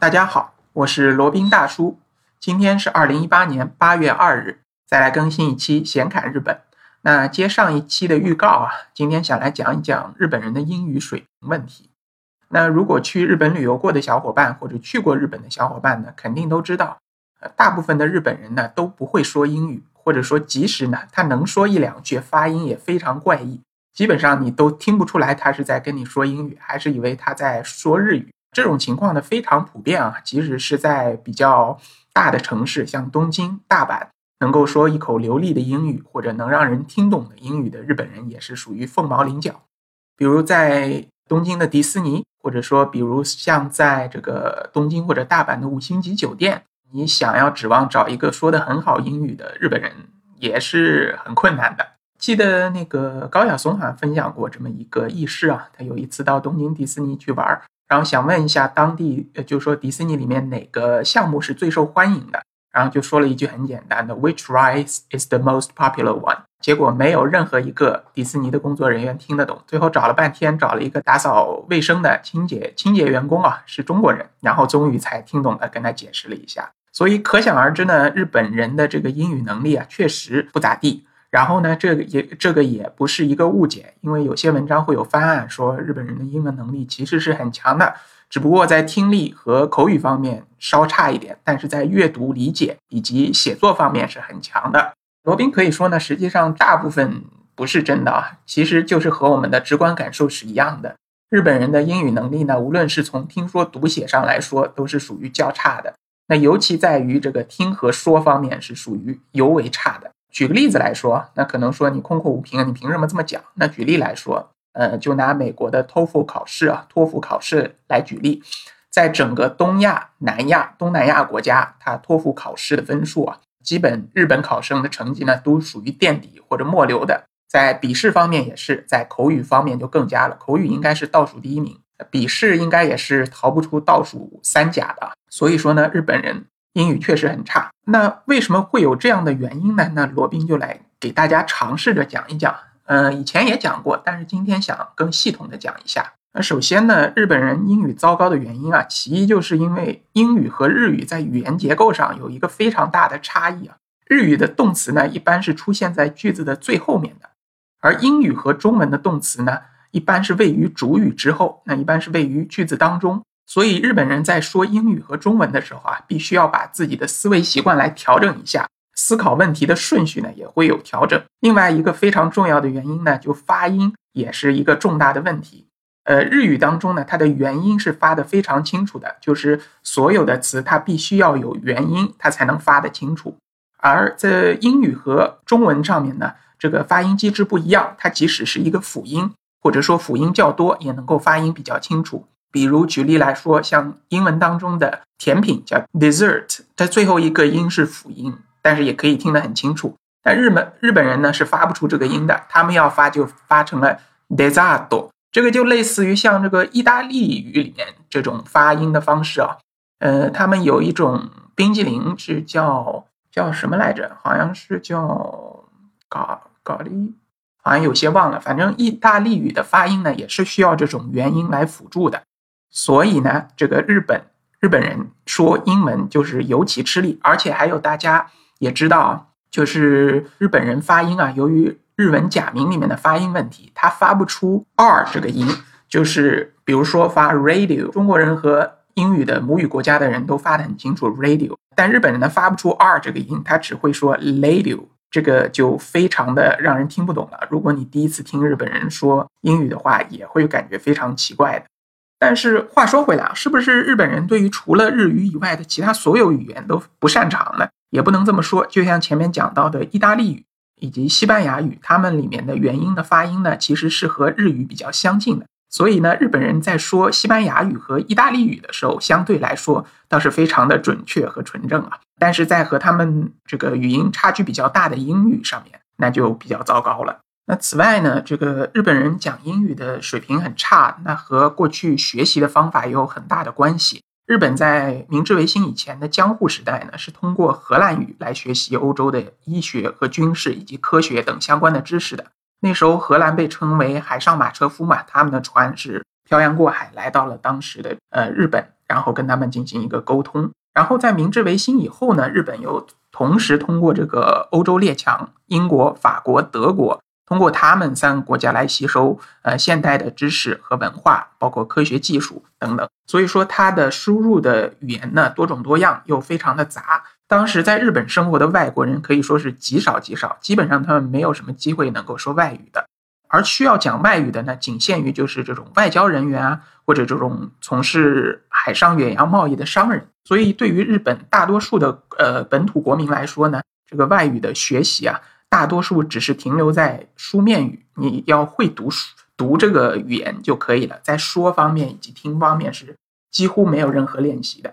大家好，我是罗宾大叔。今天是二零一八年八月二日，再来更新一期闲侃日本。那接上一期的预告啊，今天想来讲一讲日本人的英语水平问题。那如果去日本旅游过的小伙伴，或者去过日本的小伙伴呢，肯定都知道，呃，大部分的日本人呢都不会说英语，或者说即使呢他能说一两句，发音也非常怪异，基本上你都听不出来他是在跟你说英语，还是以为他在说日语。这种情况呢非常普遍啊，即使是在比较大的城市，像东京、大阪，能够说一口流利的英语或者能让人听懂的英语的日本人也是属于凤毛麟角。比如在东京的迪士尼，或者说比如像在这个东京或者大阪的五星级酒店，你想要指望找一个说的很好英语的日本人也是很困难的。记得那个高晓松好像分享过这么一个轶事啊，他有一次到东京迪士尼去玩。然后想问一下当地，呃，就说迪士尼里面哪个项目是最受欢迎的？然后就说了一句很简单的，Which ride is the most popular one？结果没有任何一个迪士尼的工作人员听得懂。最后找了半天，找了一个打扫卫生的清洁清洁员工啊，是中国人，然后终于才听懂了，跟他解释了一下。所以可想而知呢，日本人的这个英语能力啊，确实不咋地。然后呢，这个也这个也不是一个误解，因为有些文章会有翻案说日本人的英文能力其实是很强的，只不过在听力和口语方面稍差一点，但是在阅读理解以及写作方面是很强的。罗宾可以说呢，实际上大部分不是真的啊，其实就是和我们的直观感受是一样的。日本人的英语能力呢，无论是从听说读写上来说，都是属于较差的。那尤其在于这个听和说方面是属于尤为差的。举个例子来说，那可能说你空口无凭啊，你凭什么这么讲？那举例来说，呃，就拿美国的托福考试啊，托福考试来举例，在整个东亚、南亚、东南亚国家，它托福考试的分数啊，基本日本考生的成绩呢，都属于垫底或者末流的。在笔试方面也是，在口语方面就更加了，口语应该是倒数第一名，笔试应该也是逃不出倒数三甲的。所以说呢，日本人。英语确实很差，那为什么会有这样的原因呢？那罗宾就来给大家尝试着讲一讲。嗯，以前也讲过，但是今天想更系统的讲一下。那首先呢，日本人英语糟糕的原因啊，其一就是因为英语和日语在语言结构上有一个非常大的差异啊。日语的动词呢，一般是出现在句子的最后面的，而英语和中文的动词呢，一般是位于主语之后，那一般是位于句子当中。所以日本人在说英语和中文的时候啊，必须要把自己的思维习惯来调整一下，思考问题的顺序呢也会有调整。另外一个非常重要的原因呢，就发音也是一个重大的问题。呃，日语当中呢，它的元音是发的非常清楚的，就是所有的词它必须要有元音，它才能发得清楚。而在英语和中文上面呢，这个发音机制不一样，它即使是一个辅音，或者说辅音较多，也能够发音比较清楚。比如举例来说，像英文当中的甜品叫 dessert，它最后一个音是辅音，但是也可以听得很清楚。但日本日本人呢是发不出这个音的，他们要发就发成了 dessert，这个就类似于像这个意大利语里面这种发音的方式啊。呃，他们有一种冰激凌是叫叫什么来着？好像是叫咖咖喱。好像有些忘了。反正意大利语的发音呢也是需要这种元音来辅助的。所以呢，这个日本日本人说英文就是尤其吃力，而且还有大家也知道，就是日本人发音啊，由于日文假名里面的发音问题，他发不出 r 这个音，就是比如说发 radio，中国人和英语的母语国家的人都发得很清楚 radio，但日本人呢发不出 r 这个音，他只会说 radio，这个就非常的让人听不懂了。如果你第一次听日本人说英语的话，也会感觉非常奇怪的。但是话说回来啊，是不是日本人对于除了日语以外的其他所有语言都不擅长呢？也不能这么说。就像前面讲到的意大利语以及西班牙语，它们里面的元音的发音呢，其实是和日语比较相近的。所以呢，日本人在说西班牙语和意大利语的时候，相对来说倒是非常的准确和纯正啊。但是在和他们这个语音差距比较大的英语上面，那就比较糟糕了。那此外呢，这个日本人讲英语的水平很差，那和过去学习的方法也有很大的关系。日本在明治维新以前的江户时代呢，是通过荷兰语来学习欧洲的医学和军事以及科学等相关的知识的。那时候荷兰被称为海上马车夫嘛，他们的船是漂洋过海来到了当时的呃日本，然后跟他们进行一个沟通。然后在明治维新以后呢，日本又同时通过这个欧洲列强英国、法国、德国，通过他们三个国家来吸收呃现代的知识和文化，包括科学技术等等。所以说，它的输入的语言呢多种多样，又非常的杂。当时在日本生活的外国人可以说是极少极少，基本上他们没有什么机会能够说外语的。而需要讲外语的呢，仅限于就是这种外交人员啊，或者这种从事海上远洋贸易的商人。所以，对于日本大多数的呃本土国民来说呢，这个外语的学习啊，大多数只是停留在书面语，你要会读书读这个语言就可以了，在说方面以及听方面是几乎没有任何练习的。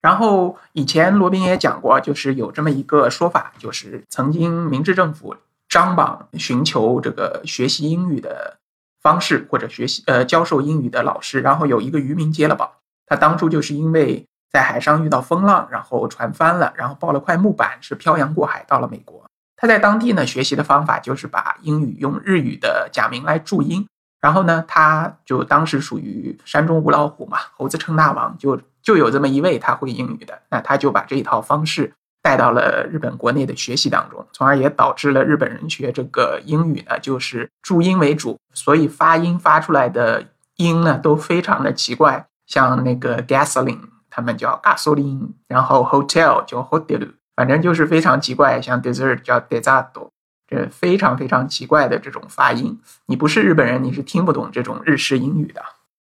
然后以前罗宾也讲过，就是有这么一个说法，就是曾经明治政府。张榜寻求这个学习英语的方式，或者学习呃教授英语的老师。然后有一个渔民接了榜，他当初就是因为在海上遇到风浪，然后船翻了，然后抱了块木板，是漂洋过海到了美国。他在当地呢学习的方法就是把英语用日语的假名来注音。然后呢，他就当时属于山中无老虎嘛，猴子称大王，就就有这么一位他会英语的，那他就把这一套方式。带到了日本国内的学习当中，从而也导致了日本人学这个英语呢，就是注音为主，所以发音发出来的音呢都非常的奇怪。像那个 gasoline，他们叫 gasoline，然后 hotel 叫 hotel，反正就是非常奇怪。像 dessert 叫 dessert，这非常非常奇怪的这种发音。你不是日本人，你是听不懂这种日式英语的。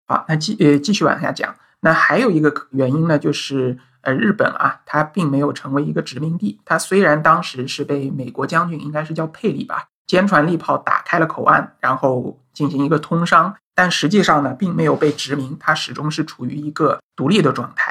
好，那继呃继续往下讲。那还有一个原因呢，就是。呃，日本啊，它并没有成为一个殖民地。它虽然当时是被美国将军，应该是叫佩里吧，坚船利炮打开了口岸，然后进行一个通商，但实际上呢，并没有被殖民。它始终是处于一个独立的状态。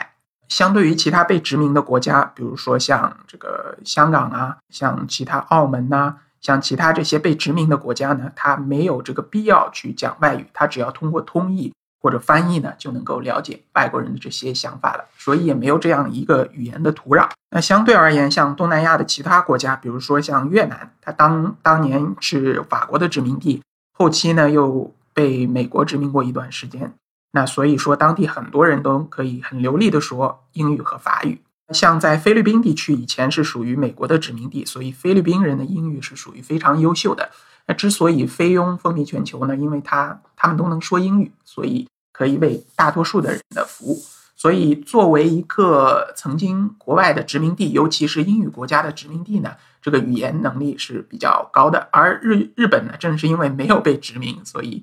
相对于其他被殖民的国家，比如说像这个香港啊，像其他澳门呐，像其他这些被殖民的国家呢，它没有这个必要去讲外语，它只要通过通译。或者翻译呢，就能够了解外国人的这些想法了，所以也没有这样一个语言的土壤。那相对而言，像东南亚的其他国家，比如说像越南，它当当年是法国的殖民地，后期呢又被美国殖民过一段时间。那所以说，当地很多人都可以很流利的说英语和法语。像在菲律宾地区，以前是属于美国的殖民地，所以菲律宾人的英语是属于非常优秀的。那之所以菲佣风靡全球呢，因为他他们都能说英语，所以可以为大多数的人的服务。所以作为一个曾经国外的殖民地，尤其是英语国家的殖民地呢，这个语言能力是比较高的。而日日本呢，正是因为没有被殖民，所以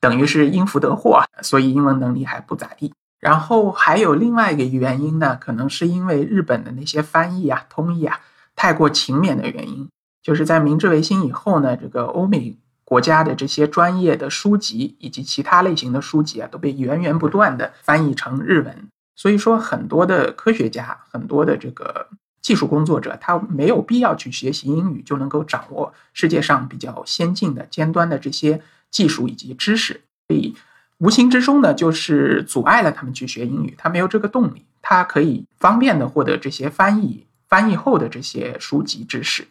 等于是因福得祸，所以英文能力还不咋地。然后还有另外一个原因呢，可能是因为日本的那些翻译啊、通译啊太过勤勉的原因。就是在明治维新以后呢，这个欧美国家的这些专业的书籍以及其他类型的书籍啊，都被源源不断的翻译成日文。所以说，很多的科学家、很多的这个技术工作者，他没有必要去学习英语，就能够掌握世界上比较先进的尖端的这些技术以及知识。所以，无形之中呢，就是阻碍了他们去学英语。他没有这个动力，他可以方便的获得这些翻译翻译后的这些书籍知识。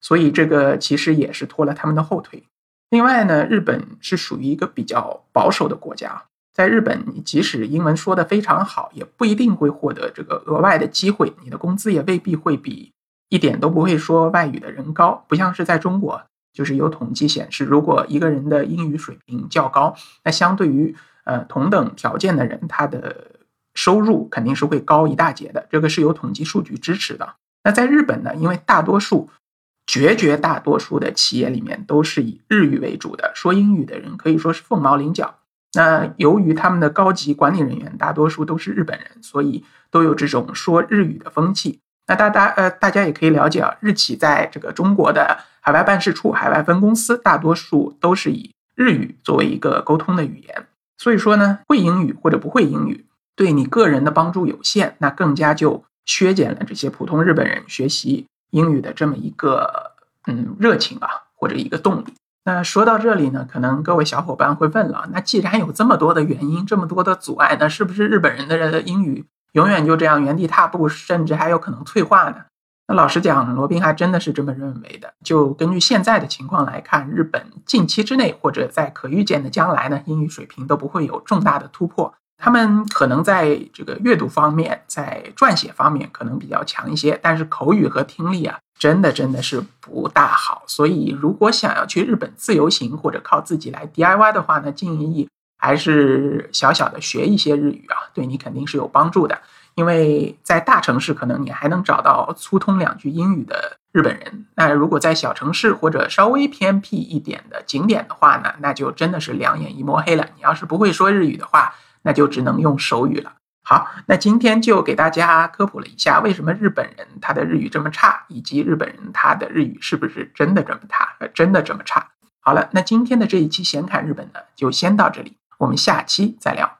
所以这个其实也是拖了他们的后腿。另外呢，日本是属于一个比较保守的国家，在日本，你即使英文说的非常好，也不一定会获得这个额外的机会，你的工资也未必会比一点都不会说外语的人高。不像是在中国，就是有统计显示，如果一个人的英语水平较高，那相对于呃同等条件的人，他的收入肯定是会高一大截的。这个是有统计数据支持的。那在日本呢，因为大多数绝绝大多数的企业里面都是以日语为主的，说英语的人可以说是凤毛麟角。那由于他们的高级管理人员大多数都是日本人，所以都有这种说日语的风气。那大家呃，大家也可以了解啊，日企在这个中国的海外办事处、海外分公司，大多数都是以日语作为一个沟通的语言。所以说呢，会英语或者不会英语，对你个人的帮助有限，那更加就削减了这些普通日本人学习。英语的这么一个嗯热情啊，或者一个动力。那说到这里呢，可能各位小伙伴会问了：那既然有这么多的原因，这么多的阻碍，那是不是日本人的英语永远就这样原地踏步，甚至还有可能退化呢？那老实讲，罗宾还真的是这么认为的。就根据现在的情况来看，日本近期之内或者在可预见的将来呢，英语水平都不会有重大的突破。他们可能在这个阅读方面，在撰写方面可能比较强一些，但是口语和听力啊，真的真的是不大好。所以，如果想要去日本自由行或者靠自己来 DIY 的话呢，建议还是小小的学一些日语啊，对你肯定是有帮助的。因为在大城市，可能你还能找到粗通两句英语的日本人。那如果在小城市或者稍微偏僻一点的景点的话呢，那就真的是两眼一抹黑了。你要是不会说日语的话，那就只能用手语了。好，那今天就给大家科普了一下，为什么日本人他的日语这么差，以及日本人他的日语是不是真的这么差？真的这么差？好了，那今天的这一期闲侃日本呢，就先到这里，我们下期再聊。